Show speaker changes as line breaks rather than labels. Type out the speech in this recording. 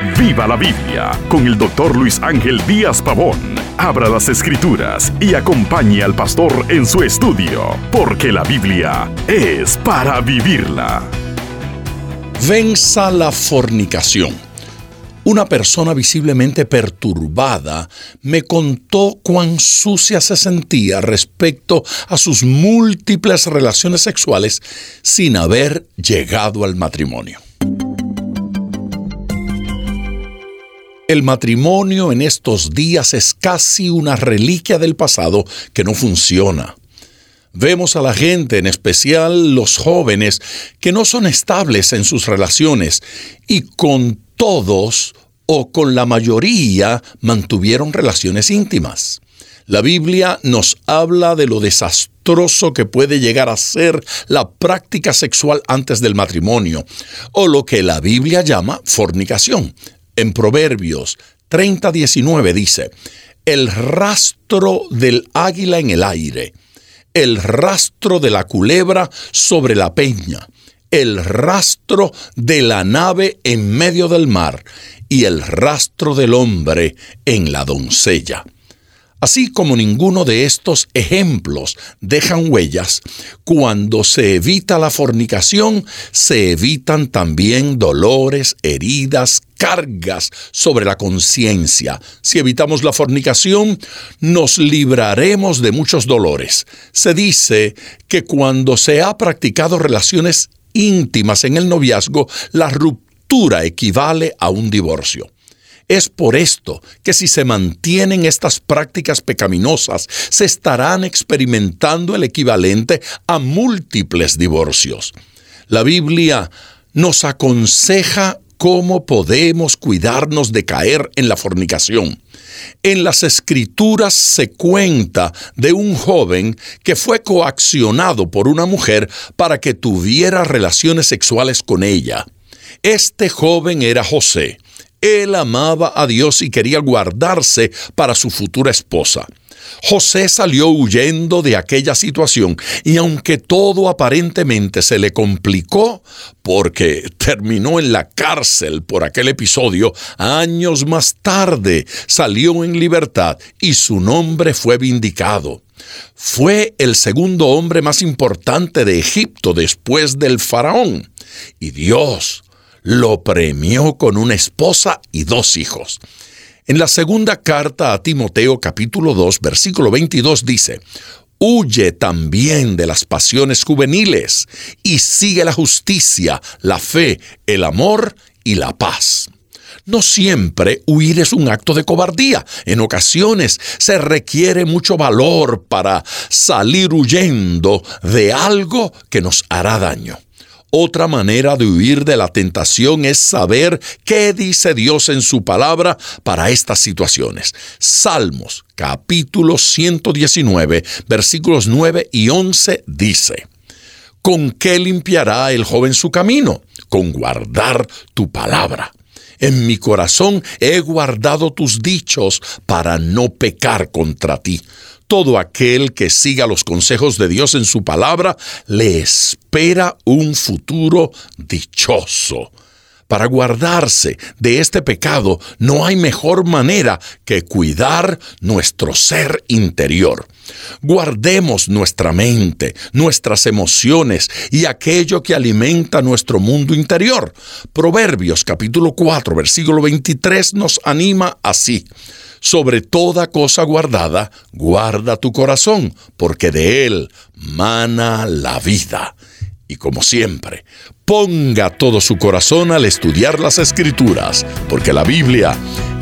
Viva la Biblia con el doctor Luis Ángel Díaz Pavón. Abra las escrituras y acompañe al pastor en su estudio, porque la Biblia es para vivirla.
Venza la fornicación. Una persona visiblemente perturbada me contó cuán sucia se sentía respecto a sus múltiples relaciones sexuales sin haber llegado al matrimonio. El matrimonio en estos días es casi una reliquia del pasado que no funciona. Vemos a la gente, en especial los jóvenes, que no son estables en sus relaciones y con todos o con la mayoría mantuvieron relaciones íntimas. La Biblia nos habla de lo desastroso que puede llegar a ser la práctica sexual antes del matrimonio, o lo que la Biblia llama fornicación. En Proverbios 30:19 dice, el rastro del águila en el aire, el rastro de la culebra sobre la peña, el rastro de la nave en medio del mar y el rastro del hombre en la doncella. Así como ninguno de estos ejemplos dejan huellas, cuando se evita la fornicación, se evitan también dolores, heridas, cargas sobre la conciencia. Si evitamos la fornicación, nos libraremos de muchos dolores. Se dice que cuando se ha practicado relaciones íntimas en el noviazgo, la ruptura equivale a un divorcio. Es por esto que si se mantienen estas prácticas pecaminosas, se estarán experimentando el equivalente a múltiples divorcios. La Biblia nos aconseja cómo podemos cuidarnos de caer en la fornicación. En las escrituras se cuenta de un joven que fue coaccionado por una mujer para que tuviera relaciones sexuales con ella. Este joven era José. Él amaba a Dios y quería guardarse para su futura esposa. José salió huyendo de aquella situación y aunque todo aparentemente se le complicó porque terminó en la cárcel por aquel episodio, años más tarde salió en libertad y su nombre fue vindicado. Fue el segundo hombre más importante de Egipto después del faraón. Y Dios lo premió con una esposa y dos hijos. En la segunda carta a Timoteo capítulo 2 versículo 22 dice, Huye también de las pasiones juveniles y sigue la justicia, la fe, el amor y la paz. No siempre huir es un acto de cobardía. En ocasiones se requiere mucho valor para salir huyendo de algo que nos hará daño. Otra manera de huir de la tentación es saber qué dice Dios en su palabra para estas situaciones. Salmos capítulo 119 versículos 9 y 11 dice, ¿Con qué limpiará el joven su camino? Con guardar tu palabra. En mi corazón he guardado tus dichos para no pecar contra ti. Todo aquel que siga los consejos de Dios en su palabra le espera un futuro dichoso. Para guardarse de este pecado no hay mejor manera que cuidar nuestro ser interior. Guardemos nuestra mente, nuestras emociones y aquello que alimenta nuestro mundo interior. Proverbios capítulo 4 versículo 23 nos anima así sobre toda cosa guardada, guarda tu corazón, porque de él mana la vida. Y como siempre, ponga todo su corazón al estudiar las escrituras, porque la Biblia